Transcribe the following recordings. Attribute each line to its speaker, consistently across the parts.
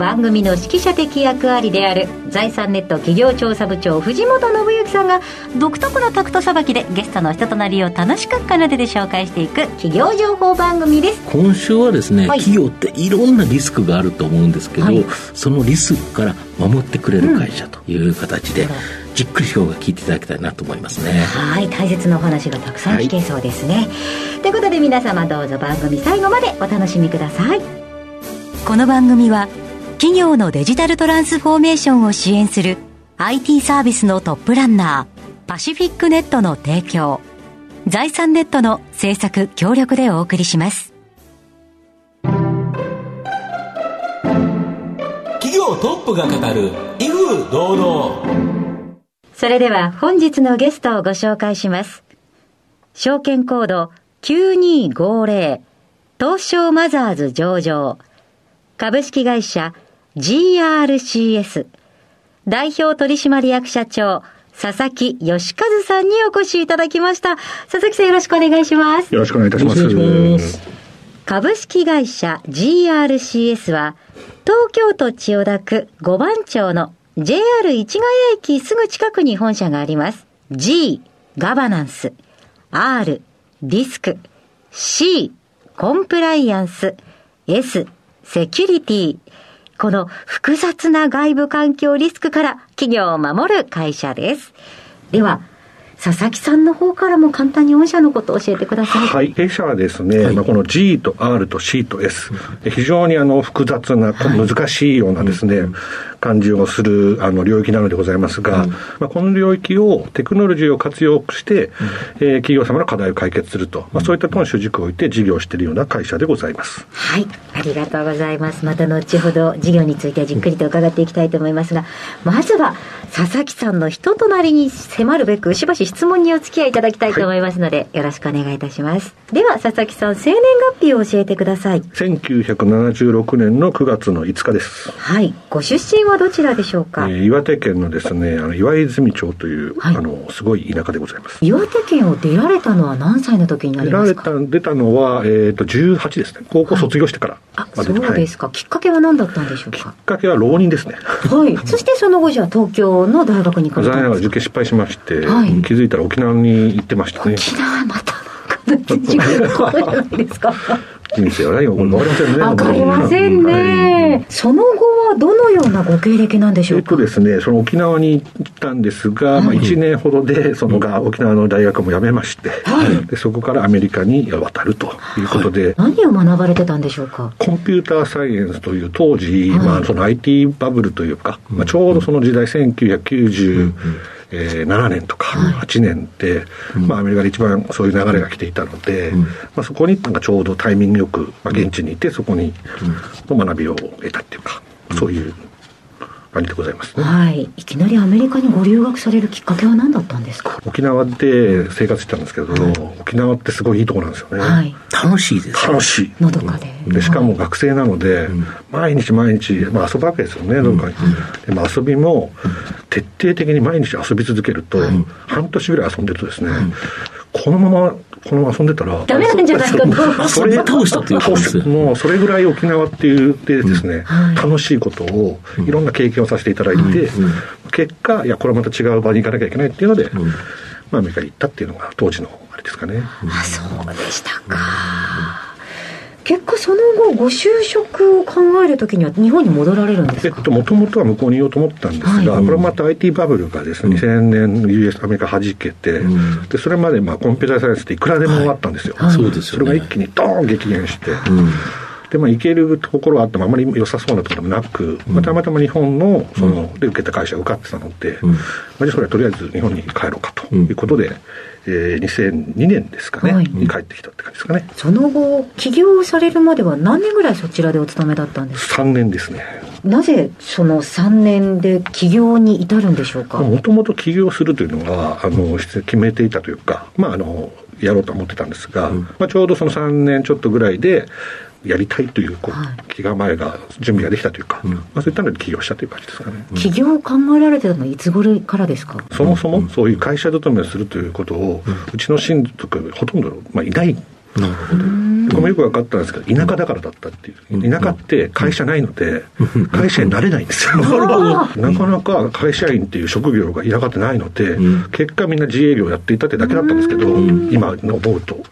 Speaker 1: 番組の指揮者的役割である財産ネット企業調査部長藤本信之さんが独特のタクトさばきでゲストの人となりを楽しく奏でて紹介していく企業情報番組です。
Speaker 2: 今週はですね、
Speaker 1: はい。
Speaker 2: 企業っていろんなリスクがあると思うんですけど、
Speaker 1: はい。
Speaker 2: そのリスクから守ってくれる会社という形で、
Speaker 1: うん
Speaker 2: じっくり今日は聞いていただきたいなと思いますね。
Speaker 1: はい。大切なお話がたくさん聞けそうですね、ということで皆様どうぞ番組最後までお楽しみください。この番組は企業のデジタルトランスフォーメーションを支援する IT サービスのトップランナーパシフィックネットの提供。財産ネットの制作協力でお送りします。
Speaker 3: 企業トップが語る威風堂々。
Speaker 1: それでは本日のゲストをご紹介します。証券コード9250東証マザーズ上場。株式会社 GRCS 代表取締役社長佐々木義和さんにお越しいただきました。佐々木さんよろしくお願いします。
Speaker 4: よろしくお願いいたします。
Speaker 2: ます
Speaker 1: 株式会社 GRCS は東京都千代田区五番町の JR 市ヶ谷駅すぐ近くに本社があります。G、ガバナンス。R、リスク。C、コンプライアンス。S、セキュリティ。この複雑な外部環境リスクから企業を守る会社です。では、佐々木さんの方からも簡単に御社のことを教えてください。
Speaker 4: はい。弊社はですね、
Speaker 2: はい。
Speaker 4: まあ、この G と R と C と S、非常にあの複雑な、難しいようなですね、感じをするあの領域なのでございますが、まあ、この領域をテクノロジーを活用して、えー企業様の課題を解決すると、まあ、そういったところに主軸を置いて事業をしているような会社でございます。
Speaker 1: はい、ありがとうございます。また後ほど事業についてじっくりと伺っていきたいと思いますが、まずは佐々木さんの人となりに迫るべくしばし質問にお付き合いいただきたいと思いますので、よろしくお願いいたします。では佐々木さん、生年月日を教えてください。
Speaker 4: 1976年の9月の5日です。
Speaker 1: はい、ご出身はどちらでしょうか、
Speaker 4: えー岩手県のですね、あの岩泉町という、
Speaker 1: はい。
Speaker 4: あの、すごい田舎でございます。
Speaker 1: 岩手県を出られたのは何歳の時になり
Speaker 4: 出られ
Speaker 1: ますか
Speaker 4: た出たのは、えっと18ですね。高校卒業してから、
Speaker 1: あ、
Speaker 4: ま
Speaker 1: そうですか、きっかけは何だったんでしょうか？
Speaker 4: きっかけは浪人ですね。
Speaker 1: はい。そしてその後じゃあ東京の大学に行か
Speaker 4: 残
Speaker 1: れたんですか？
Speaker 4: 念ながら受験失敗しまして、
Speaker 1: はい。
Speaker 4: 気づいたら沖縄に行ってましたね。
Speaker 1: 沖縄また、自分のことじゃないですか？
Speaker 4: 人生は何が起こるか分かりませんね。
Speaker 1: わかりませんね。その後はどのようなご経歴なんでしょうか？
Speaker 4: えっとですね、その沖縄に行ったんですが、まあ、1年ほどでそのが沖縄の大学も辞めまして、でそこからアメリカに渡るということで、
Speaker 1: 何を学ばれてたんでしょうか？
Speaker 4: コンピューターサイエンスという当時、
Speaker 1: はい。
Speaker 4: まあ、その IT バブルというか、まあ、ちょうどその時代1997年とか8年って、まあ、アメリカで一番そういう流れが来ていたので、まあ、そこになんかちょうどタイミングよく、まあ、現地にいてそこにの学びを得たっていうか、そういう感じでございますね。
Speaker 1: はい。いきなりアメリカにご留学されるきっかけは何だったんですか？
Speaker 4: 沖縄で生活してたんですけど、沖縄ってすごいいいところなんですよね。
Speaker 1: はい。
Speaker 2: 楽しいです。
Speaker 4: 楽しい。
Speaker 1: のどかで。
Speaker 4: でしかも学生なので、毎日毎日、まあ、遊ぶわけですよね、どっかに。でまあ、遊びも徹底的に毎日遊び続けると、半年ぐらい遊んでるとですね、このままこのまま遊んでたら、
Speaker 1: ダメなんじゃないかと。
Speaker 4: そ
Speaker 2: 遊び倒したということですよ
Speaker 4: もうそれぐらい沖縄っていうでですね、
Speaker 1: はい。
Speaker 4: 楽しいことをいろんな経験をさせていただいて、結果いやこれはまた違う場に行かなきゃいけないっていうので、まあ、アメリカに行ったっていうのが当時のあれですかね。
Speaker 1: あ、そうでしたか。結果その後ご就職を考えるときには日本に戻られるんですか？
Speaker 4: えっと、もともとは向こうにいようと思ったんですが、
Speaker 1: はい。
Speaker 4: これはまた IT バブルがですね、2000年 US アメリカ弾けて、で、それまでまあコンピューターサイエンスっていくらでもあったんですよ。
Speaker 1: はい。
Speaker 2: そうですよね。
Speaker 4: それが一気にドーン激減して、で、まあ、行けるところはあっても、あまり良さそうなところもなく、まあ、たまたま日本の、その、で受けた会社が受かってたので、まあ、じゃあそれはとりあえず日本に帰ろうかということで、えー、2002年ですかね、
Speaker 1: はい。
Speaker 4: に帰ってきたって感じですかね。
Speaker 1: その後、起業されるまでは何年ぐらいそちらでお勤めだったんですか
Speaker 4: ？3年ですね。
Speaker 1: なぜその3年で起業に至るんでしょうか、
Speaker 4: もともと起業するというのは、あの、決めていたというか、まあ、あの、やろうと思ってたんですが、まあ、ちょうどその3年ちょっとぐらいで、やりたいというこ
Speaker 1: は
Speaker 4: う気構えが、準備ができたというか、まあ、そういったので起業したという感じですかね。
Speaker 1: 起業を考えられてたのはいつ頃からですか？
Speaker 4: そもそもそういう会社勤めをするということを、うちの親族、ほとんど、まあ、いない。
Speaker 2: なるほど。
Speaker 4: これもよく分かったんですけど、田舎だからだったっていう。田舎って会社ないので、会社になれないんですよ。なかなか会社員っていう職業が田舎ってないので、結果みんな自営業やっていたってだけだったんですけど、今思うと。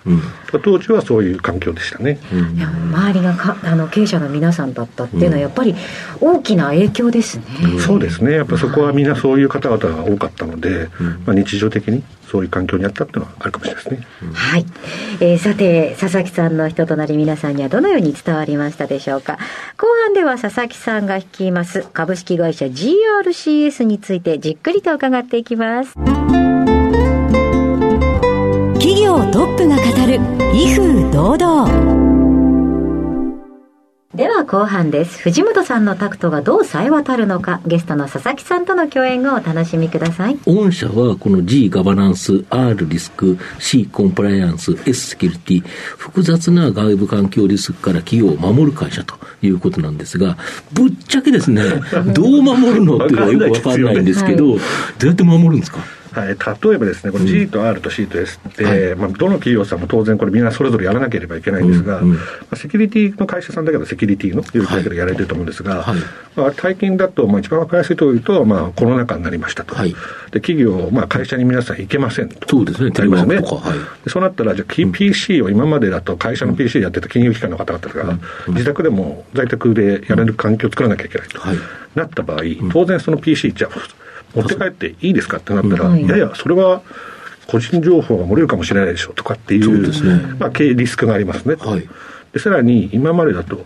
Speaker 4: 当時はそういう環境でしたね。
Speaker 1: いや周りがかあの経営者の皆さんだったっていうのはやっぱり大きな影響ですね、
Speaker 4: そうですね。やっぱそこはみんなそういう方々が多かったので、まあ、日常的にそういう環境にあったっていうのはあるかもしれないですね。
Speaker 1: はい、えーさて佐々木さんの人となり皆さんにはどのように伝わりましたでしょうか。後半では佐々木さんが率います株式会社 GRCS についてじっくりと伺っていきます。
Speaker 5: 企業トップが語る威風堂々
Speaker 1: では後半です。藤本さんのタクトがどう冴え渡るのか。ゲストの佐々木さんとの共演をお楽しみください。
Speaker 2: 御社はこの G ガバナンス、R リスク、C コンプライアンス、S セキュリティ、複雑な外部環境リスクから企業を守る会社ということなんですが、ぶっちゃけですね、どう守るのっていうのはよくわかんないんですけど、どうやって守るんですか？
Speaker 4: はい、例えばですね、これ G と R と C と S って、まあ、どの企業さんも当然これみんなそれぞれやらなければいけないんですが、まあ、セキュリティの会社さんだけどセキュリティの領域だけでやられてると思うんですが、
Speaker 2: はい
Speaker 4: まあ、最近だと、まあ、一番分かりやすいと言うと、まあ、コロナ禍になりましたと。
Speaker 2: はい
Speaker 4: で、企業、まあ、会社に皆さん行けませんと。
Speaker 2: そうですね。テレワークとかはい
Speaker 4: でそうなったら、じゃあ、き PC を今までだと会社の PC でやってた金融機関の方々が、自宅でも在宅でやれる環境を作らなきゃいけないと。
Speaker 2: はい
Speaker 4: なった場合、当然その PC、じゃあ、持って帰っていいですかってなったら、
Speaker 1: うん
Speaker 4: いやいや、それは個人情報が漏れるかもしれないでしょとかっていう、まあ、リスクがありますね。
Speaker 2: はい
Speaker 4: でさらに、今までだと、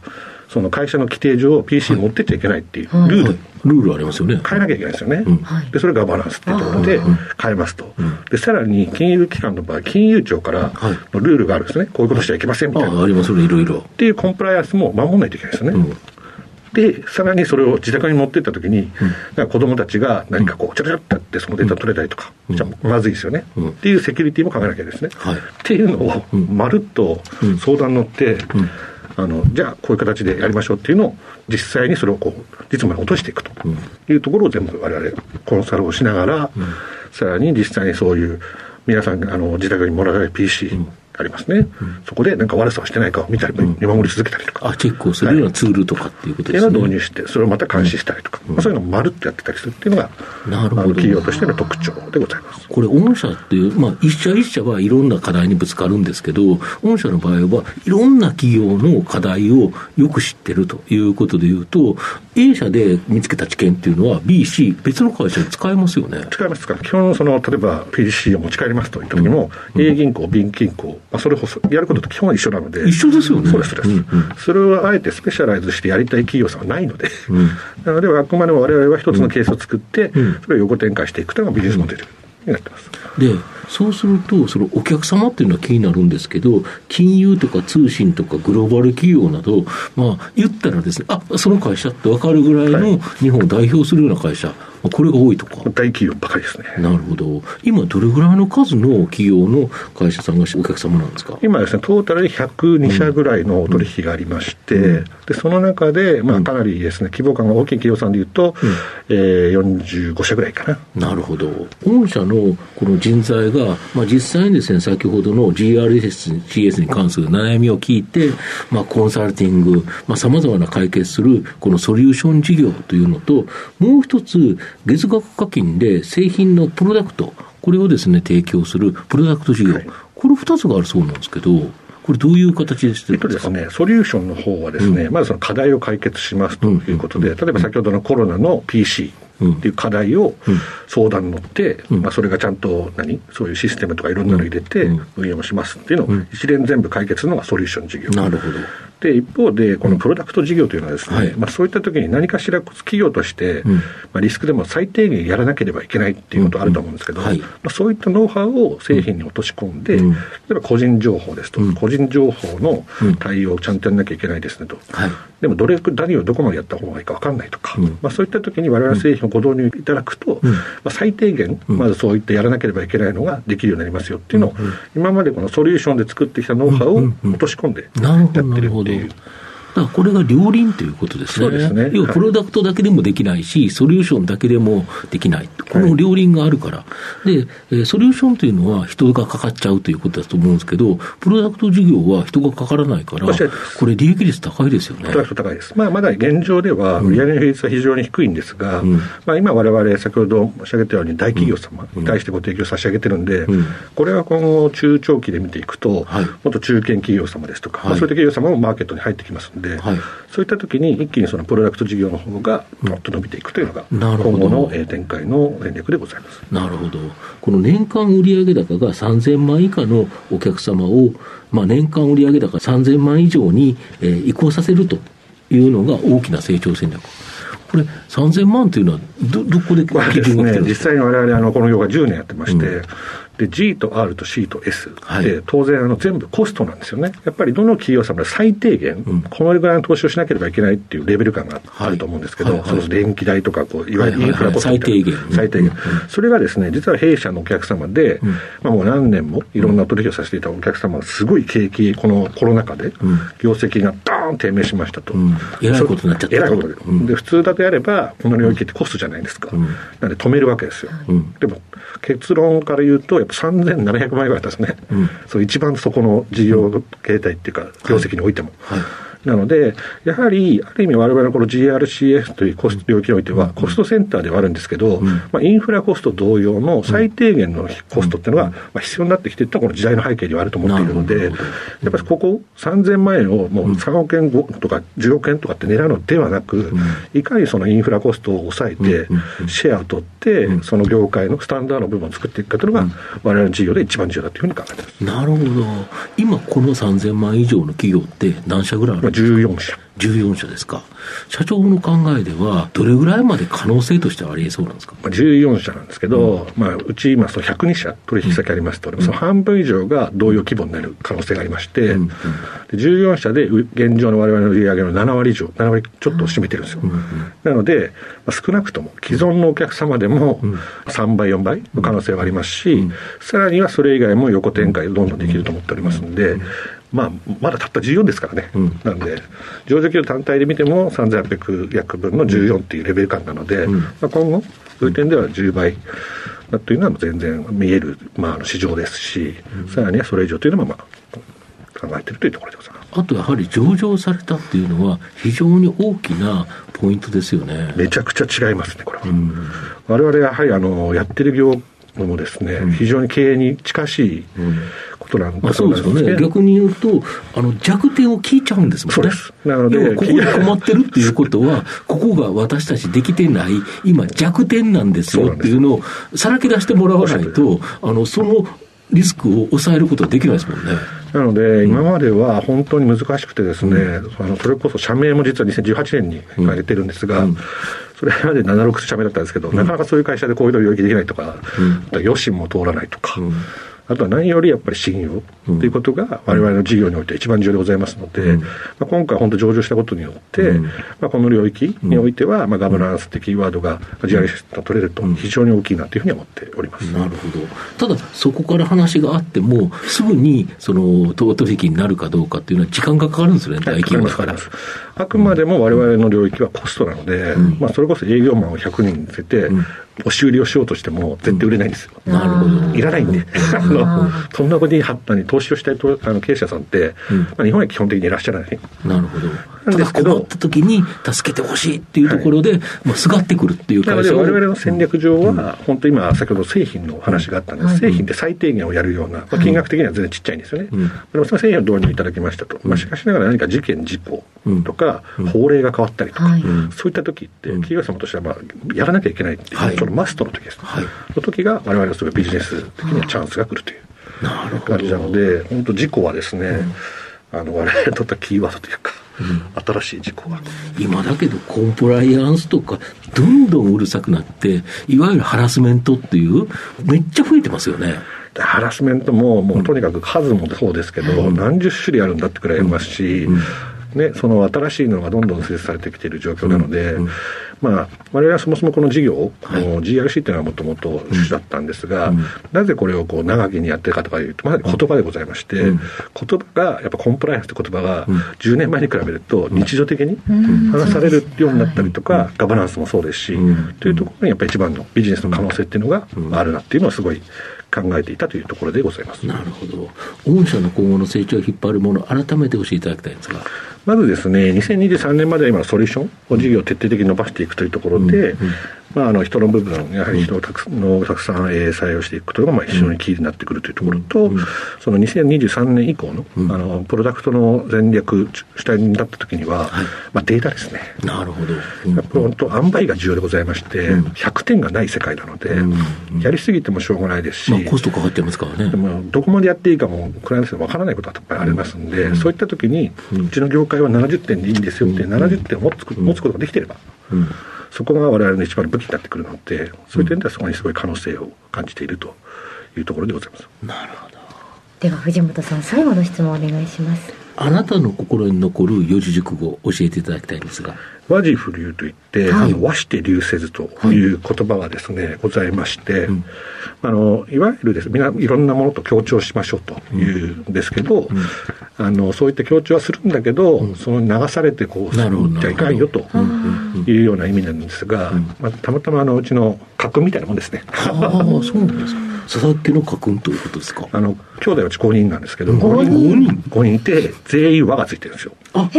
Speaker 4: その会社の規定上、PC 持ってっちゃいけないっていう
Speaker 1: はい
Speaker 4: ルール、
Speaker 2: はいルールありますよね。
Speaker 4: 変えなきゃいけないですよね。
Speaker 1: はい
Speaker 4: で、それがガバナンスっていうところで変えますと。で、さらに金融機関の場合、金融庁からルールがあるんですね。こういうことしちゃいけませんみたいな。
Speaker 2: ありますよね、いろいろ。
Speaker 4: っていうコンプライアンスも守らないといけないですよね。で、さらにそれを自宅に持ってったときに、なんか子供たちが何かこう、ちょろちょろってやってそのデータ取れたりとか、じゃあまずいですよね、
Speaker 2: うん。
Speaker 4: っていうセキュリティも考えなきゃですね。
Speaker 2: はい。
Speaker 4: っていうのを、まるっと相談乗って、あの、じゃあこういう形でやりましょうっていうのを、実際にそれをこう、実務に落としていくというところを全部我々コンサルをしながら、さらに実際にそういう、皆さんあの自宅にもらえる PC ありますね、そこでなんか悪さをしてないかを見たり、見守り続けたりとか。
Speaker 2: あ、チェックをするようなツールとかっていうことですね。
Speaker 4: 導入して、それをまた監視したりとか、まあ、そういうのをまるっとやってたりするっていうのが、
Speaker 2: なるほど。
Speaker 4: 企業としての特徴でございます。
Speaker 2: これ、御社っていう、まあ、一社一社はいろんな課題にぶつかるんですけど、御社の場合はいろんな企業の課題をよく知ってるということでいうと、A 社で見つけた知見っていうのは B、C、別の会社で使えますよね。
Speaker 4: 使いますから、基本、その、例えば PC を持ち帰りますといった時も、A 銀行、B 銀行、まあ、それをやることと基本は一緒なので。
Speaker 2: 一緒ですよね
Speaker 4: そうです、そうです。
Speaker 2: うんうん
Speaker 4: それをあえてスペシャライズしてやりたい企業さんはないので、なので、あくまでも我々は一つのケースを作って、それを横展開していくというのがビジネスモデルになってます。
Speaker 2: で、そうすると、そのお客様っていうのは気になるんですけど、金融とか通信とかグローバル企業など、まあ、言ったらですね、あその会社って分かるぐらいの日本を代表するような会社、まあこれが多いとか。
Speaker 4: 大企業ばかりですね。
Speaker 2: なるほど。今、どれぐらいの数の企業の会社さんがお客様なんですか？
Speaker 4: 今ですね、トータルで102社ぐらいのお取引がありまして、でその中で、まあ、かなりですね、規模感が大きい企業さんでいうと、えー、45社ぐらいかな。
Speaker 2: なるほど。御社のこの人材が、まあ、実際にですね、先ほどの GRS、CS に関する悩みを聞いて、まあ、コンサルティング、まあ、様々な解決する、このソリューション事業というのと、もう一つ、月額課金で製品のプロダクト、これをですね、提供するプロダクト事業、
Speaker 4: はい。
Speaker 2: これ二つがあるそうなんですけど、これどういう形でして
Speaker 4: え
Speaker 2: るんでか？
Speaker 4: っとですすね、ソリューションの方はですね、まずその課題を解決しますということで、例えば先ほどのコロナの PC っていう課題を相談に乗って、まあ、それがちゃんと何、そういうシステムとかいろんなの入れて運用もしますっていうのを一連全部解決するのがソリューション事業。
Speaker 2: なるほど。
Speaker 4: で、一方で、このプロダクト事業というのはですね、
Speaker 2: はい。
Speaker 4: まあ、そういった時に何かしら企業として、
Speaker 2: ん。
Speaker 4: まあ、リスクでも最低限やらなければいけないっていうことあると思うんですけど、
Speaker 2: うん。はい。
Speaker 4: まあ、そういったノウハウを製品に落とし込んで、
Speaker 2: うん。
Speaker 4: 例えば個人情報ですと、
Speaker 2: うん。
Speaker 4: 個人情報の対応をちゃんとやらなきゃいけないですねと。
Speaker 2: はい。
Speaker 4: でもどれ、何をどこまでやった方がいいか分かんないとか、
Speaker 2: うん。
Speaker 4: まあ、そういった時に我々製品をご導入いただくと、
Speaker 2: うん。
Speaker 4: まあ、最低限、
Speaker 2: うん。
Speaker 4: まずそういったやらなければいけないのができるようになりますよっていうのを、今までこのソリューションで作ってきたノウハウを落とし込んでやってる。っていう。You.
Speaker 2: だからこれが両輪ということですね。
Speaker 4: そうですね
Speaker 2: 要は
Speaker 4: はい
Speaker 2: プロダクトだけでもできないし、ソリューションだけでもできない。この両輪があるから。で、えーソリューションというのは人がかかっちゃうということだと思うんですけど、プロダクト事業は人がかからないからこれ利益率高いですよね。
Speaker 4: 高いです。まあ、まだ現状では、売上の比率は非常に低いんですが、
Speaker 2: うん
Speaker 4: まあ、今、われわれ先ほど申し上げたように、大企業様に対してご提供差し上げてるんで、
Speaker 2: うん
Speaker 4: これは今後、中長期で見ていくと、
Speaker 2: はい
Speaker 4: もっと中堅企業様ですとか、
Speaker 2: はい
Speaker 4: まあそういった企業様もマーケットに入ってきますんで、
Speaker 2: はい
Speaker 4: そういった時に一気にそのプロダクト事業の方が、もっと伸びていくというのが、
Speaker 2: なるほど
Speaker 4: 今後のえー展開の戦略でございます。
Speaker 2: なるほど。この年間売上高が3000万以下のお客様を、まあ、年間売上高3000万以上に、えー移行させるというのが大きな成長戦略。これ、3000万というのはど、どこで基
Speaker 4: ですね
Speaker 2: 準が来てるん、ですか？
Speaker 4: 実際に我々あのこの業界10年やってまして、で G と R と C と S って、
Speaker 2: はい。
Speaker 4: 当然あの全部コストなんですよね。やっぱりどの企業様で最低限、
Speaker 2: ん。
Speaker 4: このぐらいの投資をしなければいけないっていうレベル感があると思うんですけど、その電気代とかこう、いわゆるインフラコストみたいな
Speaker 2: はいはいはい最低限。
Speaker 4: 最低限それがですね、実は弊社のお客様で、まあ、もう何年もいろんな取引をさせていたお客様がすごい景気、このコロナ禍で、業績がドーン低迷しましたと。
Speaker 2: うん。えらいことになっちゃったと。
Speaker 4: えらいことで,、
Speaker 2: うん。
Speaker 4: で普通だとやれば、この領域ってコストじゃないですか。
Speaker 2: ん。
Speaker 4: なんで止めるわけですよ。
Speaker 2: うん。
Speaker 4: でも、結論から言うと、やっぱ3700万円ぐらいですね。
Speaker 2: うん
Speaker 4: そう一番そこの事業形態っていうか、業績においても。
Speaker 2: はい
Speaker 4: なので、やはり、ある意味我々のこの GRCF というコスト領域においては、コストセンターではあるんですけど、まあ、インフラコスト同様の最低限のコストっていうのが、まあ、必要になってきていったこの時代の背景にはあると思っているので、やっぱりここ3000万円をもう3億円ごとか10億円とかって狙うのではなく、いかにそのインフラコストを抑えて、シェアを取って、その業界のスタンダードの部分を作っていくかというのが、我々の事業で一番重要だというふうに考えています。
Speaker 2: なるほど。今、この3000万以上の企業って何社ぐらいある
Speaker 4: 14社。
Speaker 2: 14社ですか。社長の考えでは、どれぐらいまで可能性としてはありえそうなんですか？
Speaker 4: まあ、14社なんですけど、まあ、うち今、その102社取引先ありますと、その半分以上が同様規模になる可能性がありまして、で14社でう現状の我々の売り上げの7割以上、7割ちょっとを占めてるんですよ。なので、まあ、少なくとも既存のお客様でも3倍、4倍の可能性がありますし、さらにはそれ以外も横展開どんどんできると思っておりますので、まあ、まだたった14ですからね、なんで、上場企業単体で見ても3800約分の14っていうレベル感なので、まあ、今後、そういう点では10倍だというのは全然見える、まあ、市場ですし、さらにはそれ以上というのも、まあ、考えているというところでございます。
Speaker 2: あとやはり上場されたっていうのは、非常に大きなポイントですよね。
Speaker 4: めちゃくちゃ違いますね、これは。我々やはりあのやってる業務もですね、非常に経営に近しいことなん
Speaker 2: まあ、
Speaker 4: だ
Speaker 2: そうですよね。逆に言うと、あの弱点を聞いちゃうんですもんね。
Speaker 4: そうです。なので
Speaker 2: ここに困ってるっていうことは、ここが私たちできてない、今弱点なんですよっていうのをさらけ出してもらわないと、あの、そのリスクを抑えることはできないですもんね。
Speaker 4: なので、今までは本当に難しくてですね、あのそれこそ社名も実は2018年に変えてるんですが、それまで76社名だったんですけど、なかなかそういう会社でこういうの領域できないとか、あと余震も通らないとか、あとは何よりやっぱり信用ということが我々の事業において一番重要でございますので、まあ、今回本当上場したことによって、まあ、この領域においては、まあ、ガバナンス的キーワードが GRS と取れると非常に大きいなというふうに思っております。
Speaker 2: なるほど。ただ、そこから話があっても、すぐに、その、取引になるかどうかっていうのは時間がかかるんですよね、大企業だから。
Speaker 4: あくまでも我々の領域はコストなので、まあ、それこそ営業マンを100人乗せて、押し売りをしようとしても絶対売れないんですよ。
Speaker 2: なるほど。
Speaker 4: いらないんで、あのそんなことに投資をしたいとあの経営者さんって、まあ、日本は基本的にいらっしゃらない。
Speaker 2: なるほど。
Speaker 4: なんですけど
Speaker 2: ただ困った時に助けてほしいっていうところで、まあ、すがってくるっていう
Speaker 4: なので、
Speaker 2: 会社を
Speaker 4: 我々の戦略上は、本当今、先ほど製品の話があったんです、製品で最低限をやるような、まあ、金額的には全然ちっちゃいんですよね。でもその製品を導入いただきましたと。まあ、しかしながら何か事件、事故とか、法令が変わったりとか、
Speaker 1: はい
Speaker 4: そういった時って、企業様としては、まあ、やらなきゃいけないってい。う、
Speaker 2: はい
Speaker 4: ちょっとマストの時です。
Speaker 2: はい。
Speaker 4: その時が、我々のすごいビジネス的にはチャンスが来るという。感じなので、本当事故はですね、あの我々にとってはキーワードというか、新しい事項が。
Speaker 2: 今だけどコンプライアンスとか、どんどんうるさくなって、いわゆるハラスメントっていう、めっちゃ増えてますよね。
Speaker 4: でハラスメントも、もうとにかく数もそうですけど、何十種類あるんだってくらいありますし、ね、その新しいのがどんどん施設されてきている状況なので、まあ、我々はそもそもこの事業、あの GRC っていうのはもともと趣旨だったんですが、なぜこれをこう長きにやってるかとかいうと、まさに言葉でございまして、言葉が、やっぱコンプライアンスって言葉が、10年前に比べると日常的に話されるようになったりとか、ガバナンスもそうですし、というところにやっぱり一番のビジネスの可能性っていうのがあるなっていうのはすごい考えていたというところでございます。
Speaker 2: なるほど。御社の今後の成長を引っ張るもの、改めて教えていただきたいんですが。
Speaker 4: まずですね、2023年までは今のソリューションを事業を徹底的に伸ばしていくというところで、まあ、あの人の部分、やはり人をたくのたくさん、えー採用していくことがまあ非常にキーになってくるというところと、その2023年以降の,、あのプロダクトの戦略主体になった時には、まあ、データですね。
Speaker 2: なるほど。
Speaker 4: やっぱり本当、塩梅が重要でございまして、100点がない世界なので、やりすぎてもしょうがないですし、
Speaker 2: まあ、コストかかってますからね。
Speaker 4: でもどこまでやっていいかも、クライアントでわからないことはやっぱりありますんで、そういった時に、うちの業界は70点でいいんですよって、70点を持つ持つことができてれば、そこが我々の一番の武器になってくるので、そういう点ではそこにすごい可能性を感じているというところでございます。
Speaker 2: なるほど。
Speaker 1: では藤本さん最後の質問お願いします
Speaker 2: あなたの心に残る四字熟語を教えていただきたいんですが。
Speaker 4: 和字不流といって、
Speaker 1: はい。
Speaker 4: あの和して流せずとい。う言葉がですね、ございまして、あのいわゆるですみんないろんなものと協調しましょうというんですけど、あのそういった協調はするんだけど、その流されてこうす
Speaker 2: なるほど
Speaker 4: じゃいかんよというような意味なんですが、まあ、たまたまあのうちの家訓みたいなもんですね。
Speaker 2: ああ、そうなんですか。佐々木の家訓ということですか？
Speaker 4: あの兄弟はうち5人なんですけど、
Speaker 1: 5人
Speaker 4: ？5人いて、全員和がついてるんですよ。
Speaker 2: あ、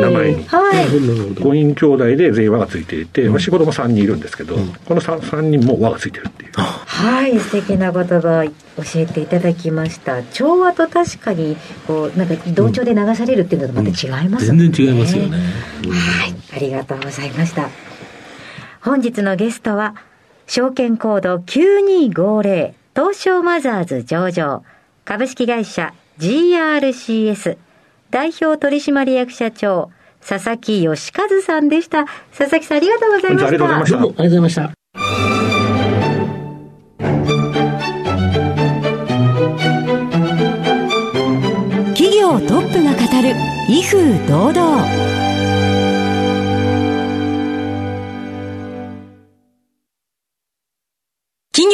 Speaker 4: 名前に。
Speaker 1: はい
Speaker 2: なるほど、なるほど。
Speaker 4: 5人兄弟で全員和がついていて、まあ、仕事も3人いるんですけど、この 3, 三人も和がついてるっていう。
Speaker 1: はい素敵な言葉教えていただきました調和と確かにこうなんか同調で流されるっていうのとまた違いますもん
Speaker 2: 全然違いますよね。
Speaker 1: はい、ありがとうございました。本日のゲストは、証券コード9250東証マザーズ上場株式会社 GRCS 代表取締役社長佐々木義和さんでした。佐々木さんありがとうございました。
Speaker 4: ありがとうございました
Speaker 2: どうもありがとうございました。
Speaker 5: 企業トップが語る威風堂々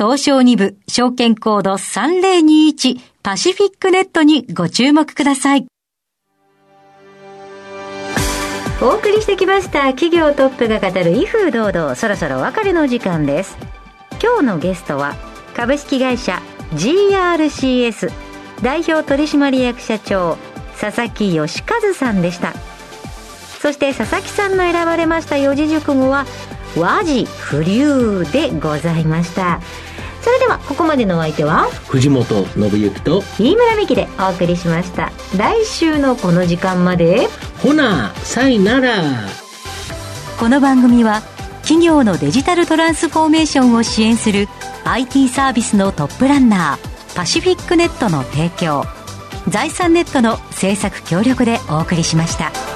Speaker 5: 東証2部証券コード3021パシフィックネットにご注目ください。
Speaker 1: お送りしてきました企業トップが語る威風堂々。そろそろお別れの時間です。今日のゲストは株式会社 GRCS 代表取締役社長佐々木義和さんでした。そして佐々木さんの選ばれました四字熟語は和字不流でございました。それではここまでのお相手は
Speaker 2: 藤本信之と、
Speaker 1: 飯村美希でお送りしました来週のこの時間まで
Speaker 2: ほな、さいなら。
Speaker 5: この番組は企業のデジタルトランスフォーメーションを支援する IT サービスのトップランナーパシフィックネットの提供財産ネットの制作協力でお送りしました。